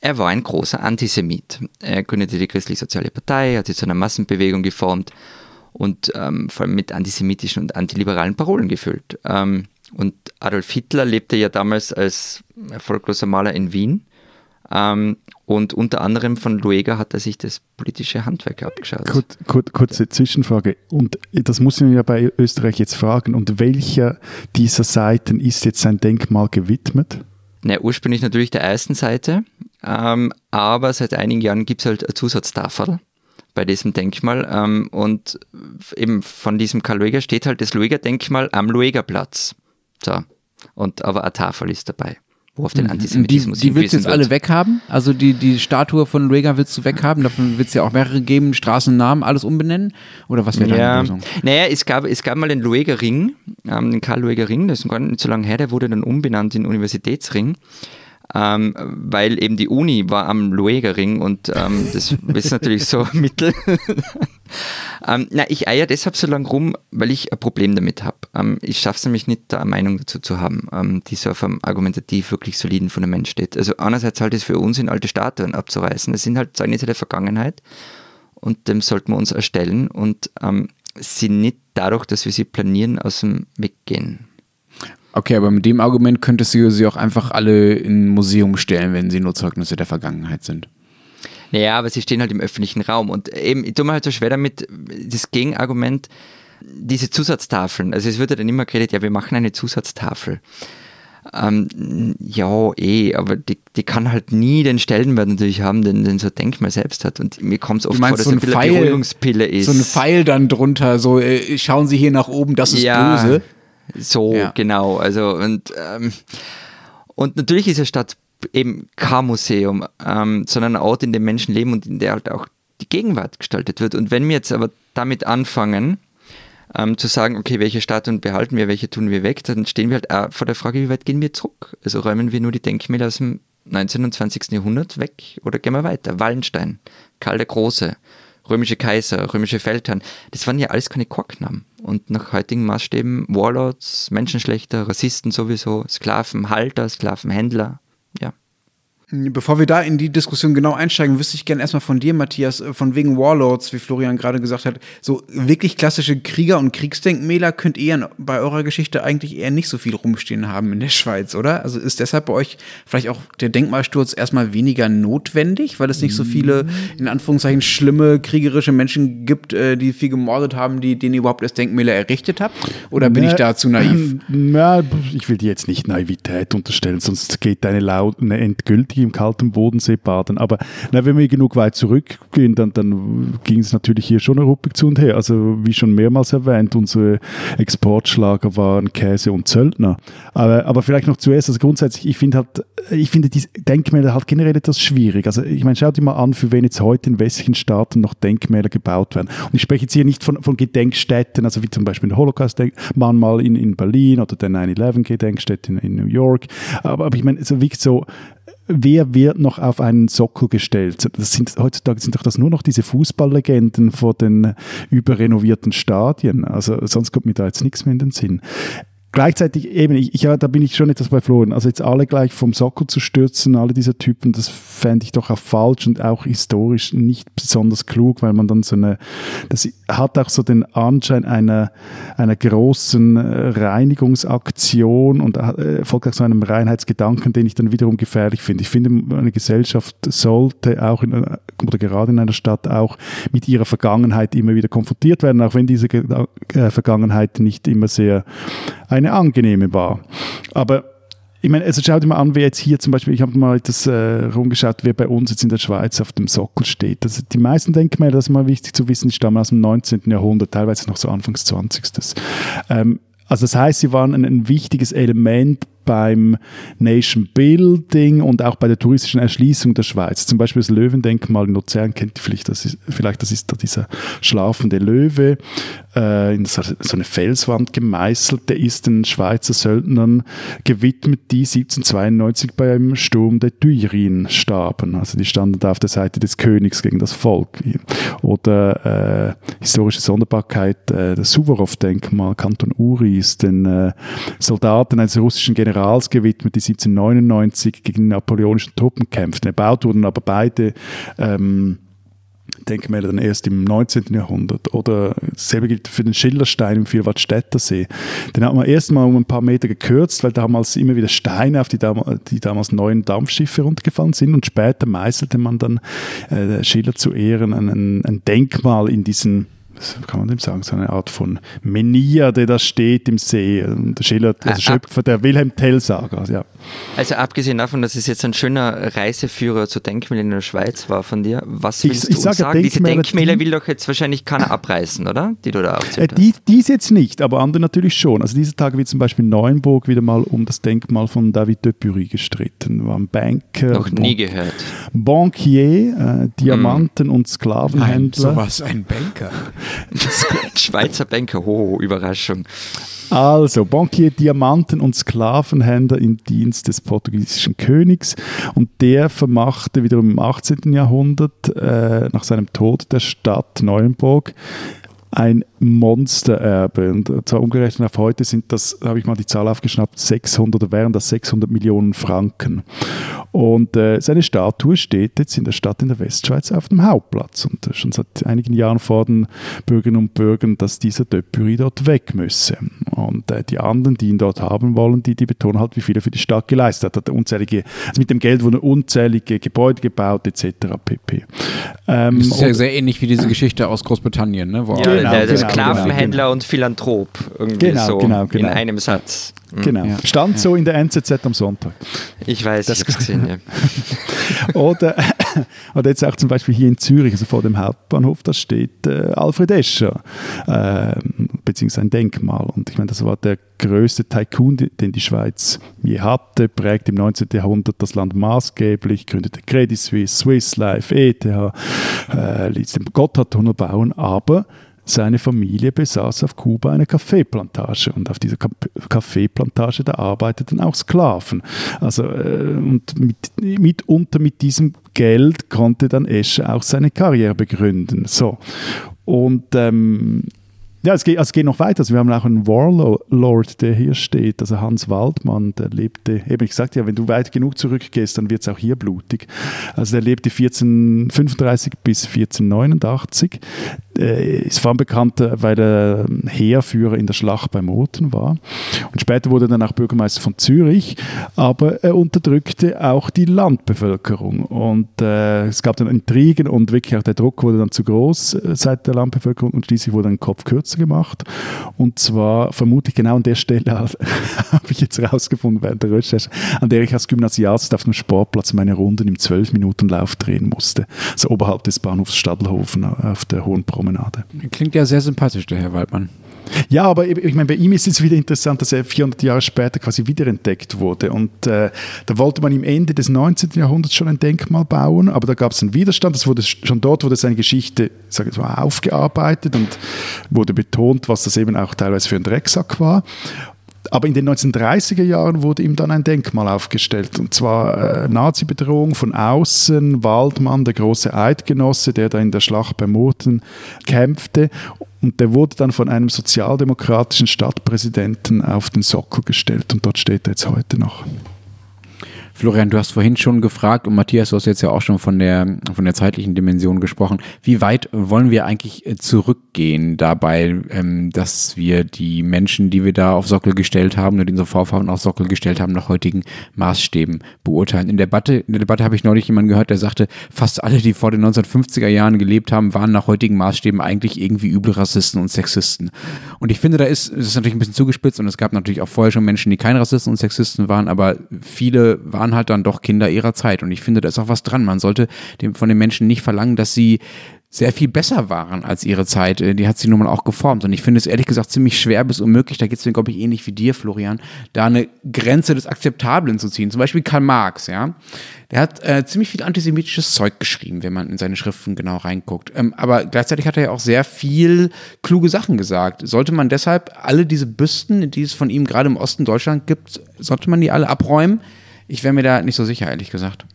Speaker 1: er war ein großer Antisemit. Er gründete die Christlich-Soziale Partei, hat sich zu einer Massenbewegung geformt und ähm, vor allem mit antisemitischen und antiliberalen Parolen gefüllt. Ähm, und Adolf Hitler lebte ja damals als erfolgloser Maler in Wien. Ähm, und unter anderem von Lueger hat er sich das politische Handwerk abgeschaut.
Speaker 2: Kur, kur, kurze Zwischenfrage. Und das muss man ja bei Österreich jetzt fragen. Und welcher dieser Seiten ist jetzt sein Denkmal gewidmet?
Speaker 1: Na, ursprünglich natürlich der ersten Seite, ähm, aber seit einigen Jahren gibt es halt eine Zusatztafel bei diesem Denkmal ähm, und eben von diesem Karl Lueger steht halt das Lueger-Denkmal am Luegerplatz. So. Und aber eine Tafel ist dabei, wo auf den
Speaker 3: Die,
Speaker 1: Antisemitismus
Speaker 3: die willst du jetzt
Speaker 1: hingewiesen
Speaker 3: alle
Speaker 1: wird.
Speaker 3: weghaben? Also die, die Statue von Lueger willst du weghaben? Davon wird es ja auch mehrere geben, Straßennamen, alles umbenennen? Oder was wäre deine
Speaker 1: Ja,
Speaker 3: Lösung?
Speaker 1: naja, es gab, es gab mal den Lueger Ring, ähm, den Karl Lueger Ring, das ist gar nicht so lange her, der wurde dann umbenannt in Universitätsring, ähm, weil eben die Uni war am Lueger Ring und ähm, das ist natürlich so *laughs* Mittel. Ähm, na, ich eier deshalb so lange rum, weil ich ein Problem damit habe. Ähm, ich schaffe es nämlich nicht, da eine Meinung dazu zu haben, ähm, die so auf einem argumentativ wirklich soliden Fundament steht. Also einerseits halt es für Unsinn, alte Statuen abzureißen. Das sind halt Zeugnisse der Vergangenheit und dem sollten wir uns erstellen und ähm, sie nicht dadurch, dass wir sie planieren, aus dem Weg gehen.
Speaker 3: Okay, aber mit dem Argument könntest du sie auch einfach alle in ein Museum stellen, wenn sie nur Zeugnisse der Vergangenheit sind.
Speaker 1: Naja, aber sie stehen halt im öffentlichen Raum und eben, ich tue mir halt so schwer damit, das Gegenargument, diese Zusatztafeln, also es wird ja dann immer geredet, ja, wir machen eine Zusatztafel. Ähm, ja, eh, aber die, die kann halt nie den Stellenwert natürlich haben, den, den so Denkmal selbst hat. Und mir kommt es oft vor, dass
Speaker 3: so
Speaker 1: ein eine
Speaker 3: Pfeil-
Speaker 1: Beruhigungspille ist.
Speaker 3: So ein Pfeil dann drunter, so äh, schauen Sie hier nach oben, das ist
Speaker 1: ja,
Speaker 3: böse.
Speaker 1: So,
Speaker 3: Ja.
Speaker 1: genau. Also und, ähm, und natürlich ist eine Stadt eben kein Museum, ähm, sondern ein Ort, in dem Menschen leben und in der halt auch die Gegenwart gestaltet wird. Und wenn wir jetzt aber damit anfangen, ähm, zu sagen, okay, welche Statuen behalten wir, welche tun wir weg, dann stehen wir halt auch vor der Frage, wie weit gehen wir zurück? Also räumen wir nur die Denkmäler aus dem 19. und 20. Jahrhundert weg oder gehen wir weiter? Wallenstein, Karl der Große, römische Kaiser, römische Feldherren, das waren ja alles keine Chorknaben. Und nach heutigen Maßstäben Warlords, Menschenschlechter, Rassisten sowieso, Sklavenhalter, Sklavenhändler, ja.
Speaker 3: Bevor wir da in die Diskussion genau einsteigen, wüsste ich gerne erstmal von dir, Matthias, äh, von wegen Warlords, wie Florian gerade gesagt hat. So wirklich klassische Krieger- und Kriegsdenkmäler könnt ihr bei eurer Geschichte eigentlich eher nicht so viel rumstehen haben in der Schweiz, oder? Also ist deshalb bei euch vielleicht auch der Denkmalsturz erstmal weniger notwendig, weil es nicht so viele, in Anführungszeichen, schlimme kriegerische Menschen gibt, äh, die viel gemordet haben, die, denen ihr überhaupt erst Denkmäler errichtet habt? Oder bin ich da zu naiv? *clears throat*
Speaker 2: Na, ich will dir jetzt nicht Naivität unterstellen, sonst geht deine Laut eine endgültige im kalten Bodensee baden. Aber na, wenn wir genug weit zurückgehen, dann, dann ging es natürlich hier schon ruppig zu und her. Also wie schon mehrmals erwähnt, unsere Exportschlager waren Käse und Zöldner. Aber, aber vielleicht noch zuerst, also grundsätzlich, ich finde halt, ich finde diese Denkmäler halt generell etwas schwierig. Also ich meine, schau dir mal an, für wen jetzt heute in westlichen Staaten noch Denkmäler gebaut werden. Und ich spreche jetzt hier nicht von, von Gedenkstätten, also wie zum Beispiel ein Holocaust-Mahnmal in, in Berlin oder der 9-11-Gedenkstätte in, in New York. Aber, aber ich meine, so wirklich so, wer wird noch auf einen Sockel gestellt? Das sind, heutzutage sind doch das nur noch diese Fußballlegenden vor den überrenovierten Stadien. Also sonst kommt mir da jetzt nichts mehr in den Sinn gleichzeitig eben, ich, ich, ja, da bin ich schon etwas bei Florian. Also jetzt alle gleich vom Sockel zu stürzen, alle diese Typen, das fände ich doch auch falsch und auch historisch nicht besonders klug, weil man dann so eine, das hat auch so den Anschein einer, einer großen äh, Reinigungsaktion und äh, folgt auch so einem Reinheitsgedanken, den ich dann wiederum gefährlich finde. Ich finde, eine Gesellschaft sollte auch in, oder gerade in einer Stadt auch mit ihrer Vergangenheit immer wieder konfrontiert werden, auch wenn diese äh, Vergangenheit nicht immer sehr eine angenehme war. Aber ich meine, also schau dir mal an, wer jetzt hier zum Beispiel, ich habe mal das äh, rumgeschaut, wer bei uns jetzt in der Schweiz auf dem Sockel steht. Also die meisten Denkmäler, das ist mal wichtig zu wissen, die stammen aus dem 19. Jahrhundert, teilweise noch so Anfangs 20. Ähm, also das heißt, sie waren ein, ein wichtiges Element beim Nation Building und auch bei der touristischen Erschließung der Schweiz. Zum Beispiel das Löwendenkmal in Luzern kennt ihr vielleicht, das ist, vielleicht das ist da dieser schlafende Löwe äh, in so eine Felswand gemeißelt. Der ist den Schweizer Söldnern gewidmet, die 1792 beim Sturm der Tuirin starben. Also die standen da auf der Seite des Königs gegen das Volk. Oder äh, historische Sonderbarkeit, äh, das Suvorov-Denkmal, Kanton Uri, ist den äh, Soldaten eines russischen Generals Generals gewidmet, die 1799 gegen die napoleonischen Truppen kämpften. Erbaut wurden aber beide ähm, Denkmäler dann erst im 19. Jahrhundert. Oder dasselbe gilt für den Schillerstein im Vierwaldstätter See. Den hat man erstmal um ein paar Meter gekürzt, weil damals immer wieder Steine auf die, die damals neuen Dampfschiffe runtergefallen sind und später meißelte man dann äh, Schiller zu Ehren ein, ein Denkmal in diesen kann man dem sagen, so eine Art von Menier, der da steht im See. Der Schiller, also ah, Schöpfer der Wilhelm Tell-Saga. Ja.
Speaker 1: Also abgesehen davon, dass es jetzt ein schöner Reiseführer zu Denkmälern in der Schweiz war von dir, was willst ich, ich du sage, sagen? Diese Denkmäler will doch jetzt wahrscheinlich keiner abreißen, oder?
Speaker 2: Die du da äh, die, dies jetzt nicht, aber andere natürlich schon. Also diese Tage wird zum Beispiel Neuenburg wieder mal um das Denkmal von David de Bury gestritten. War ein Banker.
Speaker 1: Noch nie gehört.
Speaker 2: Bankier, äh, Diamanten- hm. und Sklavenhändler. Nein,
Speaker 3: sowas, ein Banker. *laughs*
Speaker 1: Schweizer Banker, oh, Überraschung.
Speaker 2: Also, Bankier, Diamanten- und Sklavenhändler im Dienst des portugiesischen Königs. Und der vermachte wiederum im 18. Jahrhundert äh, nach seinem Tod der Stadt Neuenburg ein Monstererbe. Und zwar umgerechnet auf heute sind das, habe ich mal die Zahl aufgeschnappt, 600 oder wären das 600 Millionen Franken. Und äh, seine Statue steht jetzt in der Stadt in der Westschweiz auf dem Hauptplatz und äh, schon seit einigen Jahren fordern Bürgerinnen und Bürger, dass dieser Döpuri dort weg müsse. Und äh, die anderen, die ihn dort haben wollen, die, die betonen halt, wie viel er für die Stadt geleistet hat. hat unzählige, also mit dem Geld wurden unzählige Gebäude gebaut etc. pp.
Speaker 3: Ähm, das ist ja sehr ähnlich wie diese Geschichte aus Großbritannien, ne?
Speaker 1: Wo ja, genau, der, der genau, Sklavenhändler genau. und Philanthrop irgendwie
Speaker 2: genau,
Speaker 1: so
Speaker 2: genau, genau.
Speaker 1: in einem Satz.
Speaker 2: Mhm. Genau. Ja. Stand so in der NZZ am Sonntag.
Speaker 1: Ich weiß, das ich habe gesehen, ja. *laughs*
Speaker 2: oder, *coughs* oder jetzt auch zum Beispiel hier in Zürich, also vor dem Hauptbahnhof, da steht äh, Alfred Escher, äh, beziehungsweise ein Denkmal. Und ich meine, das war der größte Tycoon, den die Schweiz je hatte, prägt im 19. Jahrhundert das Land maßgeblich, gründete Credit Suisse, Swiss Life, ETH, äh, ließ den Gotthardtunnel bauen, aber seine Familie besaß auf Kuba eine Kaffeeplantage und auf dieser Kaffeeplantage, da arbeiteten auch Sklaven. Also, äh, und mit, mitunter mit diesem Geld konnte dann Escher auch seine Karriere begründen. So. Und ähm, ja, es geht, also es geht noch weiter. Also wir haben auch einen Warlord, der hier steht, also Hans Waldmann, der lebte, eben ich gesagt, ja, wenn du weit genug zurückgehst, dann wird es auch hier blutig. Also der lebte 1435 bis 1489, äh, ist vor allem bekannt, äh, weil er Heerführer in der Schlacht bei Murten war. Und später wurde er dann auch Bürgermeister von Zürich, aber er unterdrückte auch die Landbevölkerung. Und äh, es gab dann Intrigen und wirklich auch der Druck wurde dann zu groß äh, seit der Landbevölkerung und schließlich wurde ein Kopf kürzer gemacht. Und zwar vermutlich genau an der Stelle *laughs* habe ich jetzt herausgefunden während der Recherche, an der ich als Gymnasiast auf dem Sportplatz meine Runden im 12-Minuten-Lauf drehen musste. So oberhalb des Bahnhofs Stadelhofen auf der Hohen Promenade.
Speaker 3: Klingt ja sehr sympathisch, der Herr Waldmann.
Speaker 2: Ja, aber ich meine, bei ihm ist es wieder interessant, dass er 400 Jahre später quasi wiederentdeckt wurde. Und äh, da wollte man im Ende des 19. Jahrhunderts schon ein Denkmal bauen, aber da gab es einen Widerstand. Das wurde schon dort wurde seine Geschichte sage ich mal, aufgearbeitet und wurde betont, was das eben auch teilweise für ein Drecksack war. Aber in den 1930er Jahren wurde ihm dann ein Denkmal aufgestellt. Und zwar äh, Nazi-Bedrohung von außen, Waldmann, der große Eidgenosse, der da in der Schlacht bei Murten kämpfte. Und der wurde dann von einem sozialdemokratischen Stadtpräsidenten auf den Sockel gestellt. Und dort steht er jetzt heute noch.
Speaker 3: Florian, du hast vorhin schon gefragt und Matthias, du hast jetzt ja auch schon von der, von der zeitlichen Dimension gesprochen. Wie weit wollen wir eigentlich äh, zurückgehen dabei, ähm, dass wir die Menschen, die wir da auf Sockel gestellt haben oder die unsere Vorfahren auf Sockel gestellt haben, nach heutigen Maßstäben beurteilen? In der Debatte, in der Debatte habe ich neulich jemanden gehört, der sagte, fast alle, die vor den 1950er Jahren gelebt haben, waren nach heutigen Maßstäben eigentlich irgendwie üble Rassisten und Sexisten. Und ich finde, da ist, das ist natürlich ein bisschen zugespitzt und es gab natürlich auch vorher schon Menschen, die keine Rassisten und Sexisten waren, aber viele waren waren halt dann doch Kinder ihrer Zeit. Und ich finde, da ist auch was dran. Man sollte dem, von den Menschen nicht verlangen, dass sie sehr viel besser waren als ihre Zeit. Äh, die hat sie nun mal auch geformt. Und ich finde es ehrlich gesagt ziemlich schwer bis unmöglich, da geht es mir, glaube ich, ähnlich wie dir, Florian, da eine Grenze des Akzeptablen zu ziehen. Zum Beispiel Karl Marx, ja. Der hat äh, ziemlich viel antisemitisches Zeug geschrieben, wenn man in seine Schriften genau reinguckt. Ähm, aber gleichzeitig hat er ja auch sehr viel kluge Sachen gesagt. Sollte man deshalb alle diese Büsten, die es von ihm gerade im Osten Deutschland gibt, sollte man die alle abräumen? Ich wäre mir da nicht so sicher, ehrlich gesagt.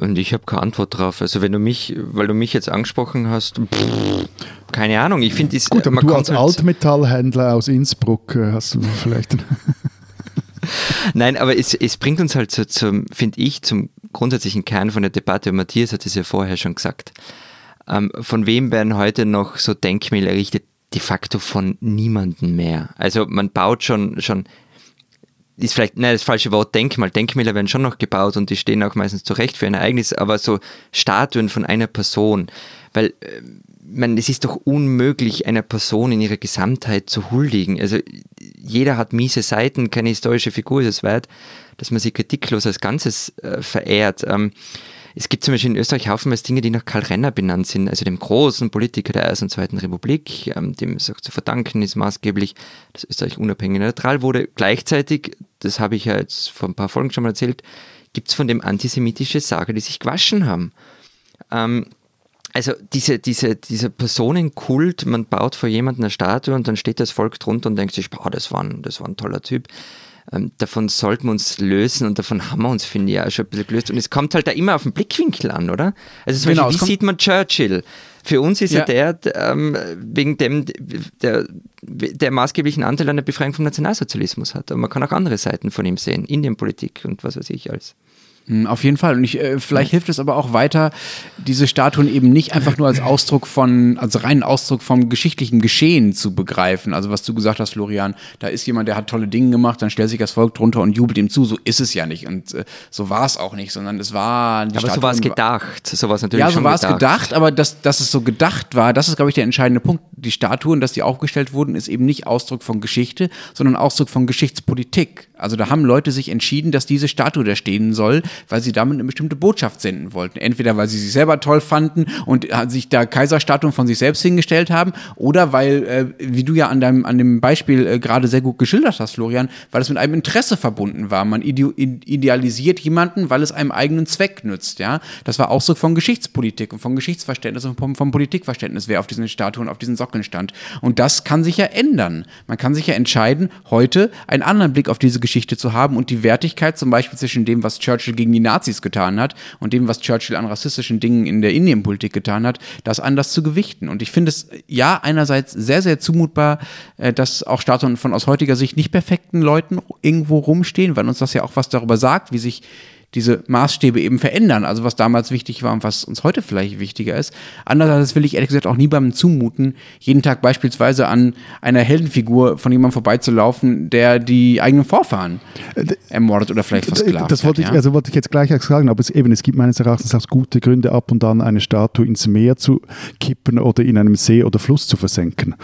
Speaker 1: Und ich habe keine Antwort drauf. Also wenn du mich, weil du mich jetzt angesprochen hast, pff, keine Ahnung. Ich finde es
Speaker 2: gut, aber du als halt Altmetallhändler aus Innsbruck äh, hast du vielleicht. *laughs*
Speaker 1: Nein, aber es, es bringt uns halt so zum, finde ich, zum grundsätzlichen Kern von der Debatte. Und Matthias hat es ja vorher schon gesagt. Ähm, von wem werden heute noch so Denkmäler errichtet? De facto von niemandem mehr. Also man baut schon, schon ist vielleicht nein, das falsche Wort Denkmal. Denkmäler werden schon noch gebaut und die stehen auch meistens zurecht für ein Ereignis, aber so Statuen von einer Person, weil äh, man, es ist doch unmöglich, einer Person in ihrer Gesamtheit zu huldigen. Also jeder hat miese Seiten, keine historische Figur ist es wert, dass man sie kritiklos als Ganzes äh, verehrt. Ähm, es gibt zum Beispiel in Österreich haufenweise Dinge, die nach Karl Renner benannt sind, also dem großen Politiker der Ersten und Zweiten Republik, ähm, dem es auch zu verdanken ist maßgeblich, dass Österreich unabhängig und neutral wurde. Gleichzeitig, das habe ich ja jetzt vor ein paar Folgen schon mal erzählt, gibt es von dem antisemitische Sager, die sich gewaschen haben. Ähm, also diese, diese, dieser Personenkult, man baut vor jemandem eine Statue und dann steht das Volk drunter und denkt sich, boah, das war ein, das war ein toller Typ ähm, davon sollten wir uns lösen und davon haben wir uns, finde ich, auch schon ein bisschen gelöst. Und es kommt halt da immer auf den Blickwinkel an, oder? Also zum genau, Beispiel, wie sieht man Churchill? Für uns ist ja. er der, ähm, wegen dem der, der maßgeblichen Anteil an der Befreiung vom Nationalsozialismus hat. Aber man kann auch andere Seiten von ihm sehen, Indienpolitik und was weiß ich alles.
Speaker 3: Hm, auf jeden Fall. Und ich, äh, vielleicht hilft es aber auch weiter, diese Statuen eben nicht einfach nur als Ausdruck von, als reinen Ausdruck vom geschichtlichen Geschehen zu begreifen. Also was du gesagt hast, Florian, da ist jemand, der hat tolle Dinge gemacht, dann stellt sich das Volk drunter und jubelt ihm zu. So ist es ja nicht. Und äh, so war es auch nicht, sondern es war.
Speaker 1: Die aber Statuen so war es gedacht. So war es natürlich
Speaker 3: Ja, so war es gedacht. gedacht, aber dass, dass es so gedacht war, das ist, glaube ich, der entscheidende Punkt. Die Statuen, dass die aufgestellt wurden, ist eben nicht Ausdruck von Geschichte, sondern Ausdruck von Geschichtspolitik. Also da haben Leute sich entschieden, dass diese Statue da stehen soll, weil sie damit eine bestimmte Botschaft senden wollten. Entweder weil sie sich selber toll fanden und sich da Kaiserstatuen von sich selbst hingestellt haben, oder weil, äh, wie du ja an deinem an dem Beispiel äh, gerade sehr gut geschildert hast, Florian, weil es mit einem Interesse verbunden war. Man idealisiert jemanden, weil es einem eigenen Zweck nützt. Ja, das war Ausdruck von Geschichtspolitik und von Geschichtsverständnis und vom, vom Politikverständnis, wer auf diesen Statuen, auf diesen Sockeln Fackeln stand. Und das kann sich ja ändern. Man kann sich ja entscheiden, heute einen anderen Blick auf diese Geschichte zu haben und die Wertigkeit zum Beispiel zwischen dem, was Churchill gegen die Nazis getan hat und dem, was Churchill an rassistischen Dingen in der Indienpolitik getan hat, das anders zu gewichten. Und ich finde es ja einerseits sehr, sehr zumutbar, äh, dass auch Statuen von aus heutiger Sicht nicht perfekten Leuten irgendwo rumstehen, weil uns das ja auch was darüber sagt, wie sich diese Maßstäbe eben verändern. Also was damals wichtig war und was uns heute vielleicht wichtiger ist. Andererseits will ich ehrlich gesagt auch niemandem zumuten, jeden Tag beispielsweise an einer Heldenfigur von jemandem vorbeizulaufen, der die eigenen Vorfahren ermordet oder vielleicht versklavt
Speaker 2: Das wollte
Speaker 3: hat,
Speaker 2: ich,
Speaker 3: ja?
Speaker 2: also wollte ich jetzt gleich sagen, aber es, eben, es gibt meines Erachtens auch gute Gründe, ab und an eine Statue ins Meer zu kippen oder in einem See oder Fluss zu versenken.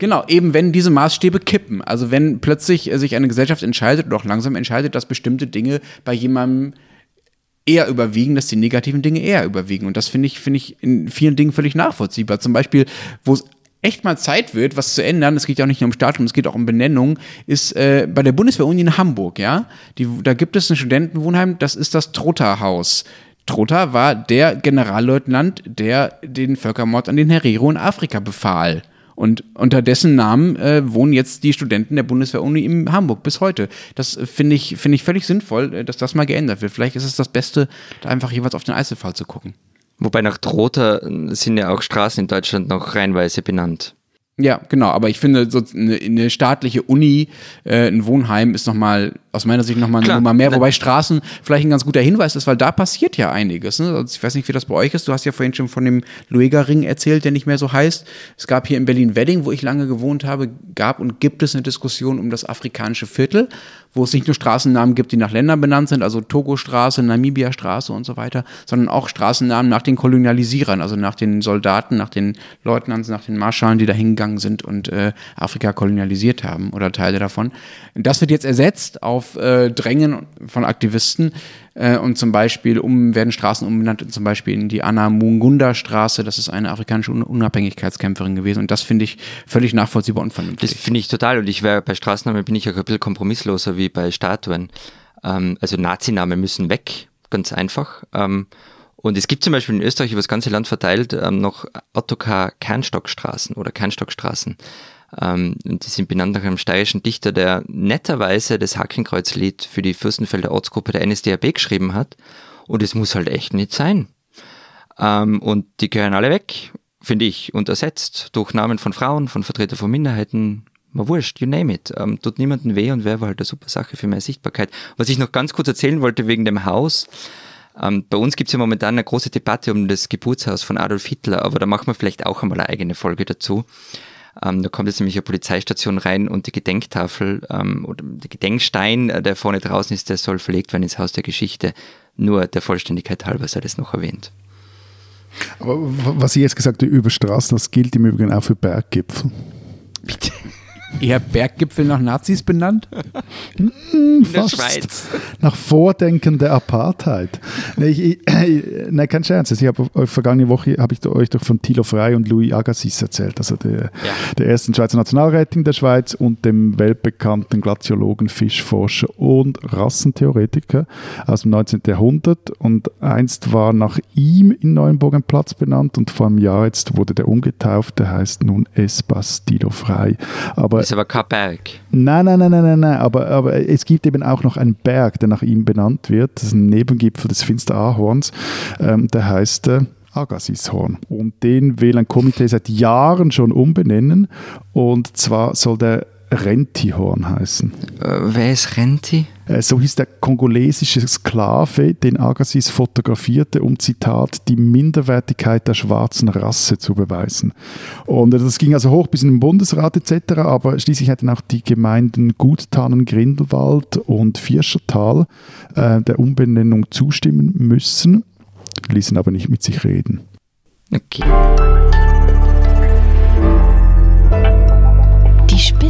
Speaker 3: Genau, eben wenn diese Maßstäbe kippen. Also wenn plötzlich äh, sich eine Gesellschaft entscheidet oder auch langsam entscheidet, dass bestimmte Dinge bei jemandem eher überwiegen, dass die negativen Dinge eher überwiegen. Und das finde ich, finde ich in vielen Dingen völlig nachvollziehbar. Zum Beispiel, wo es echt mal Zeit wird, was zu ändern, es geht ja auch nicht nur um Stadium, es geht auch um Benennung, ist äh, bei der Bundeswehr-Uni in Hamburg, ja. Die, da gibt es ein Studentenwohnheim, das ist das Trotterhaus. Trotha war der Generalleutnant, der den Völkermord an den Herero in Afrika befahl. Und unter dessen Namen äh, wohnen jetzt die Studenten der Bundeswehr-Uni in Hamburg bis heute. Das äh, finde ich, finde ich völlig sinnvoll, äh, dass das mal geändert wird. Vielleicht ist es das Beste, da einfach jeweils auf den Einzelfall zu gucken.
Speaker 1: Wobei nach Trotha sind ja auch Straßen in Deutschland noch reinweise benannt.
Speaker 3: Ja, genau. Aber ich finde, so eine, eine staatliche Uni, äh, ein Wohnheim ist nochmal, aus meiner Sicht nochmal eine. Nummer mehr. Wobei Straßen vielleicht ein ganz guter Hinweis ist, weil da passiert ja einiges. Ne? Also ich weiß nicht, wie das bei euch ist. Du hast ja vorhin schon von dem Luega-Ring erzählt, der nicht mehr so heißt. Es gab hier in Berlin-Wedding, wo ich lange gewohnt habe, gab und gibt es eine Diskussion um das afrikanische Viertel, wo es nicht nur Straßennamen gibt, die nach Ländern benannt sind, also Togo-Straße, Namibia-Straße und so weiter, sondern auch Straßennamen nach den Kolonialisierern, also nach den Soldaten, nach den Leutnants, nach den Marschallen, die da hingegangen sind und äh, Afrika kolonialisiert haben oder Teile davon. Das wird jetzt ersetzt auf äh, Drängen von Aktivisten äh, und zum Beispiel um, werden Straßen umbenannt, zum Beispiel in die Anna Mungunda Straße, das ist eine afrikanische Un Unabhängigkeitskämpferin gewesen und das finde ich völlig nachvollziehbar und
Speaker 1: Das
Speaker 3: vernünftig.
Speaker 1: finde ich total. Und ich wäre bei Straßennamen bin ich auch ein bisschen kompromissloser wie bei Statuen. Ähm, also Nazinamen müssen weg, ganz einfach. Ähm, und es gibt zum Beispiel in Österreich über das ganze Land verteilt ähm, noch Ottokar Kernstockstraßen oder Kernstockstraßen. Ähm, und die sind benannt nach einem steirischen Dichter, der netterweise das Hakenkreuzlied für die Fürstenfelder Ortsgruppe der NSDAP geschrieben hat. Und es muss halt echt nicht sein. Ähm, und die gehören alle weg, finde ich, und ersetzt durch Namen von Frauen, von Vertretern von Minderheiten. Mal wurscht, you name it. Ähm, tut niemandem weh und wäre halt eine super Sache für mehr Sichtbarkeit. Was ich noch ganz kurz erzählen wollte wegen dem Haus. Ähm, bei uns gibt es ja momentan eine große Debatte um das Geburtshaus von Adolf Hitler, aber da machen wir vielleicht auch einmal eine eigene Folge dazu. Ähm, da kommt jetzt nämlich eine Polizeistation rein und die Gedenktafel ähm, oder der Gedenkstein, äh, der vorne draußen ist, der soll verlegt werden ins Haus der Geschichte. Nur der Vollständigkeit halber sei das noch erwähnt.
Speaker 2: Aber was ich jetzt gesagt habe über Straßen, das gilt im Übrigen auch für Berggipfel.
Speaker 1: Bitte.
Speaker 3: Eher Berggipfel nach Nazis benannt? *laughs*
Speaker 1: In der
Speaker 2: Fast.
Speaker 1: Schweiz.
Speaker 2: Nach Vordenken der Apartheid. nee, ich, ich, nein, kein Scherz. Ich habe äh, vergangene Woche habe ich euch doch von Thilo Frey und Louis Agassiz erzählt, also der, der ersten Schweizer Nationalrätin der Schweiz und dem weltbekannten Glaziologen, Fischforscher und Rassentheoretiker aus dem 19. Jahrhundert. Und einst war nach ihm in Neuenburg ein Platz benannt und vor einem Jahr jetzt wurde der umgetauft. Der heißt nun Espas Thilo Frey. Aber
Speaker 1: Das ist aber kein Berg.
Speaker 2: Nein, nein, nein, nein, nein, nein. Aber, aber es gibt eben auch noch einen Berg, der nach ihm benannt wird. Das ist ein Nebengipfel des Finsterahorns. Ähm, der heißt äh, Agassishorn. Und den will ein Komitee seit Jahren schon umbenennen. Und zwar soll der Rentihorn heißen.
Speaker 1: Äh, wer ist Renti?
Speaker 2: Äh, So hieß der kongolesische Sklave, den Agassiz fotografierte, um Zitat, die Minderwertigkeit der schwarzen Rasse zu beweisen. Und äh, das ging also hoch bis in den Bundesrat etc., aber schließlich hätten auch die Gemeinden Guttannen, Grindelwald und Vierschertal äh, der Umbenennung zustimmen müssen, ließen aber nicht mit sich reden.
Speaker 1: Okay.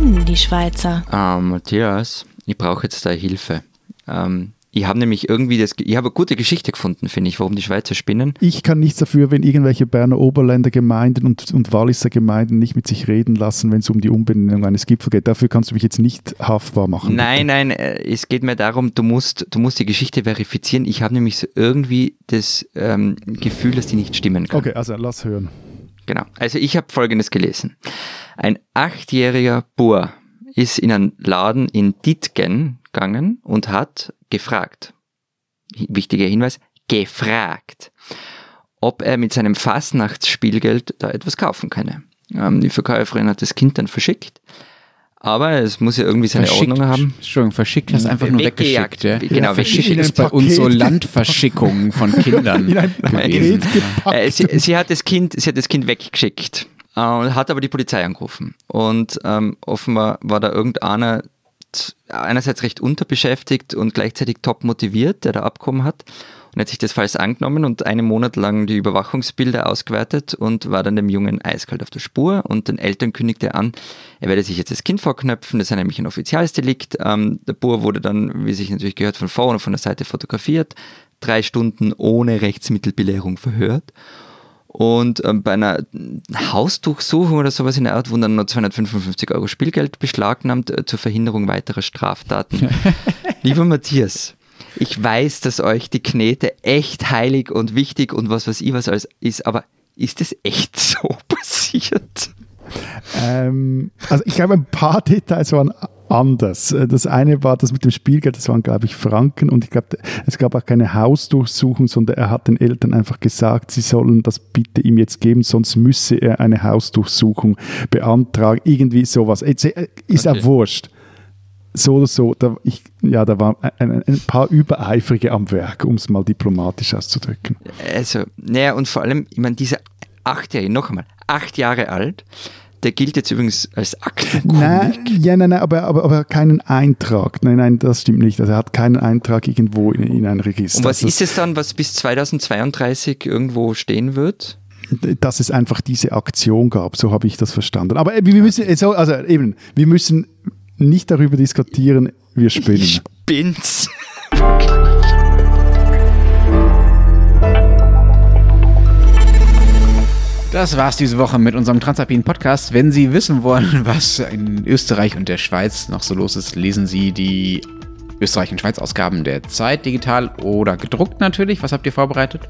Speaker 4: Die spinnen, die Schweizer.
Speaker 1: Ähm, Matthias, ich brauche jetzt da Hilfe. Ähm, ich habe nämlich irgendwie das, ich habe eine gute Geschichte gefunden, finde ich, warum die Schweizer spinnen.
Speaker 2: Ich kann nichts dafür, wenn irgendwelche Berner Oberländer Gemeinden und, und Walliser Gemeinden nicht mit sich reden lassen, wenn es um die Umbenennung eines Gipfels geht. Dafür kannst du mich jetzt nicht haftbar machen.
Speaker 1: Nein, nein, äh, es geht mir darum, du musst, du musst die Geschichte verifizieren. Ich habe nämlich so irgendwie das ähm, Gefühl, dass die nicht stimmen kann.
Speaker 2: Okay, also lass hören.
Speaker 1: Genau. Also ich habe Folgendes gelesen. Ein achtjähriger Bur ist in einen Laden in Dietgen gegangen und hat gefragt, wichtiger Hinweis, gefragt, ob er mit seinem Fastnachtsspielgeld da etwas kaufen könne. Ähm, die Verkäuferin hat das Kind dann verschickt. Aber es muss ja irgendwie seine
Speaker 3: Verschickt.
Speaker 1: Ordnung haben.
Speaker 3: Entschuldigung, verschickt hast einfach nur
Speaker 1: Weggejagt.
Speaker 3: weggeschickt. Ja?
Speaker 1: Genau,
Speaker 3: verschickt ist bei uns so
Speaker 2: Paket
Speaker 3: Landverschickungen von Kindern *laughs* gewesen.
Speaker 1: Äh, sie, sie, hat das kind, sie hat das Kind weggeschickt äh, und hat aber die Polizei angerufen. Und ähm, offenbar war da irgendeiner einerseits recht unterbeschäftigt und gleichzeitig top motiviert, der da abgekommen hat. Und hat sich das falsch angenommen und einen Monat lang die Überwachungsbilder ausgewertet und war dann dem Jungen eiskalt auf der Spur und den Eltern kündigte er an, er werde sich jetzt das Kind vorknöpfen, das ist nämlich ein Offizialsdelikt. Ähm, der Bur wurde dann, wie sich natürlich gehört, von vorne und von der Seite fotografiert, drei Stunden ohne Rechtsmittelbelehrung verhört. Und ähm, bei einer Hausdurchsuchung oder sowas in der Art wurden dann noch 255 Euro Spielgeld beschlagnahmt äh, zur Verhinderung weiterer Straftaten. *laughs* Lieber Matthias, ich weiß, dass euch die Knete echt heilig und wichtig und was weiß ich was alles ist, aber ist es echt so *laughs* passiert?
Speaker 2: Ähm, also ich glaube, ein paar Details waren anders. Äh, Das eine war das mit dem Spielgeld, das waren, glaube ich, Franken und ich glaube, es gab auch keine Hausdurchsuchung, sondern er hat den Eltern einfach gesagt, sie sollen das bitte ihm jetzt geben, sonst müsse er eine Hausdurchsuchung beantragen. Irgendwie sowas. Jetzt, äh, Ist
Speaker 1: Okay.
Speaker 2: auch wurscht. So oder so, da, ich, ja, da waren ein, ein paar Übereifrige am Werk, um es mal diplomatisch auszudrücken.
Speaker 1: Also, naja, und vor allem, ich meine, dieser Achtjährige, noch einmal, acht Jahre alt, der gilt jetzt übrigens als Aktenkomik.
Speaker 2: Nein, ja, nein, nein, aber, aber, aber keinen Eintrag. Nein, nein, das stimmt nicht. Also er hat keinen Eintrag irgendwo in, in ein Register.
Speaker 1: Und was
Speaker 2: Also
Speaker 1: ist es dann, was bis 2032 irgendwo stehen wird?
Speaker 2: dass es einfach diese Aktion gab, so habe ich das verstanden. Aber äh, wir müssen, also, also eben, wir müssen nicht darüber diskutieren, wir spinnen.
Speaker 1: Ich bin's.
Speaker 3: Das war's diese Woche mit unserem Transalpinen Podcast. Wenn Sie wissen wollen, *laughs* was in Österreich und der Schweiz noch so los ist, lesen Sie die Österreich- und Schweiz-Ausgaben der Zeit, digital oder gedruckt natürlich. Was habt ihr vorbereitet?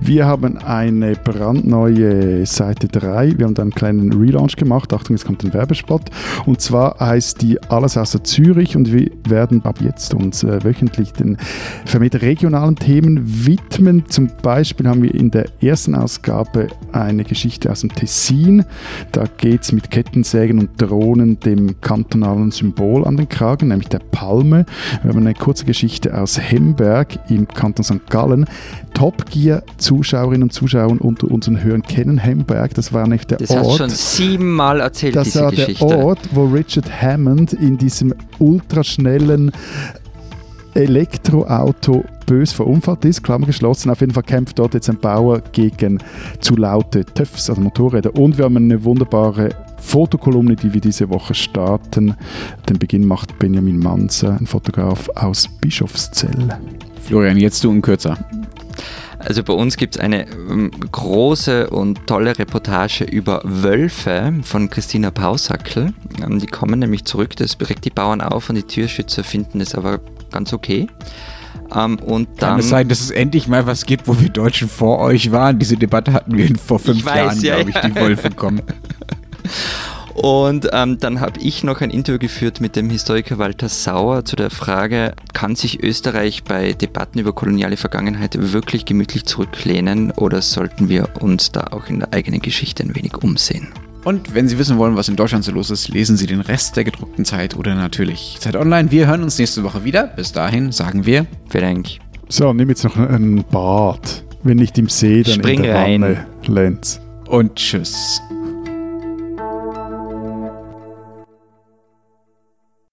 Speaker 2: Wir haben eine brandneue Seite 3. Wir haben da einen kleinen Relaunch gemacht. Achtung, jetzt kommt ein Werbespot. Und zwar heißt die Alles außer Zürich und wir werden ab jetzt uns äh, wöchentlich den vermehrt regionalen Themen widmen. Zum Beispiel haben wir in der ersten Ausgabe eine Geschichte aus dem Tessin. Da geht es mit Kettensägen und Drohnen dem kantonalen Symbol an den Kragen, nämlich der Palme. Wir haben eine kurze Geschichte aus Hemberg im Kanton St. Gallen. Top Gear Zuschauerinnen und Zuschauer unter unseren Hörern kennen Hemberg. Das war nicht der
Speaker 1: Das
Speaker 2: Ort.
Speaker 1: schon siebenmal erzählt,
Speaker 2: Das
Speaker 1: diese
Speaker 2: war der
Speaker 1: Geschichte.
Speaker 2: Ort, wo Richard Hammond in diesem ultraschnellen Elektroauto bös verunfallt ist, Klammer geschlossen. Auf jeden Fall kämpft dort jetzt ein Bauer gegen zu laute TÜVs, also Motorräder. Und wir haben eine wunderbare Fotokolumne, die wir diese Woche starten. Den Beginn macht Benjamin Manzer, ein Fotograf aus Bischofszell.
Speaker 3: Florian, jetzt du in kürzer.
Speaker 1: Also bei uns gibt es eine ähm, große und tolle Reportage über Wölfe von Christina Pausackel. Ähm, die kommen nämlich zurück, das regt die Bauern auf und die Tierschützer finden es aber ganz okay. Ähm, und
Speaker 3: Kann
Speaker 1: dann,
Speaker 3: es sein, dass es endlich mal was gibt, wo wir Deutschen vor euch waren? Diese Debatte hatten wir vor fünf
Speaker 1: weiß,
Speaker 3: Jahren,
Speaker 1: ja,
Speaker 3: glaube ich,
Speaker 1: ja.
Speaker 3: die Wölfe kommen. *laughs*
Speaker 1: Und ähm, dann habe ich noch ein Interview geführt mit dem Historiker Walter Sauer zu der Frage, kann sich Österreich bei Debatten über koloniale Vergangenheit wirklich gemütlich zurücklehnen oder sollten wir uns da auch in der eigenen Geschichte ein wenig umsehen?
Speaker 3: Und wenn Sie wissen wollen, was in Deutschland so los ist, lesen Sie den Rest der gedruckten Zeit oder natürlich Zeit Online. Wir hören uns nächste Woche wieder. Bis dahin sagen wir
Speaker 1: Vielen
Speaker 2: So, nimm jetzt noch ein Bad. Wenn nicht im See, dann
Speaker 1: Spring
Speaker 2: in der
Speaker 1: rein.
Speaker 2: Wanne, Lenz.
Speaker 3: und tschüss.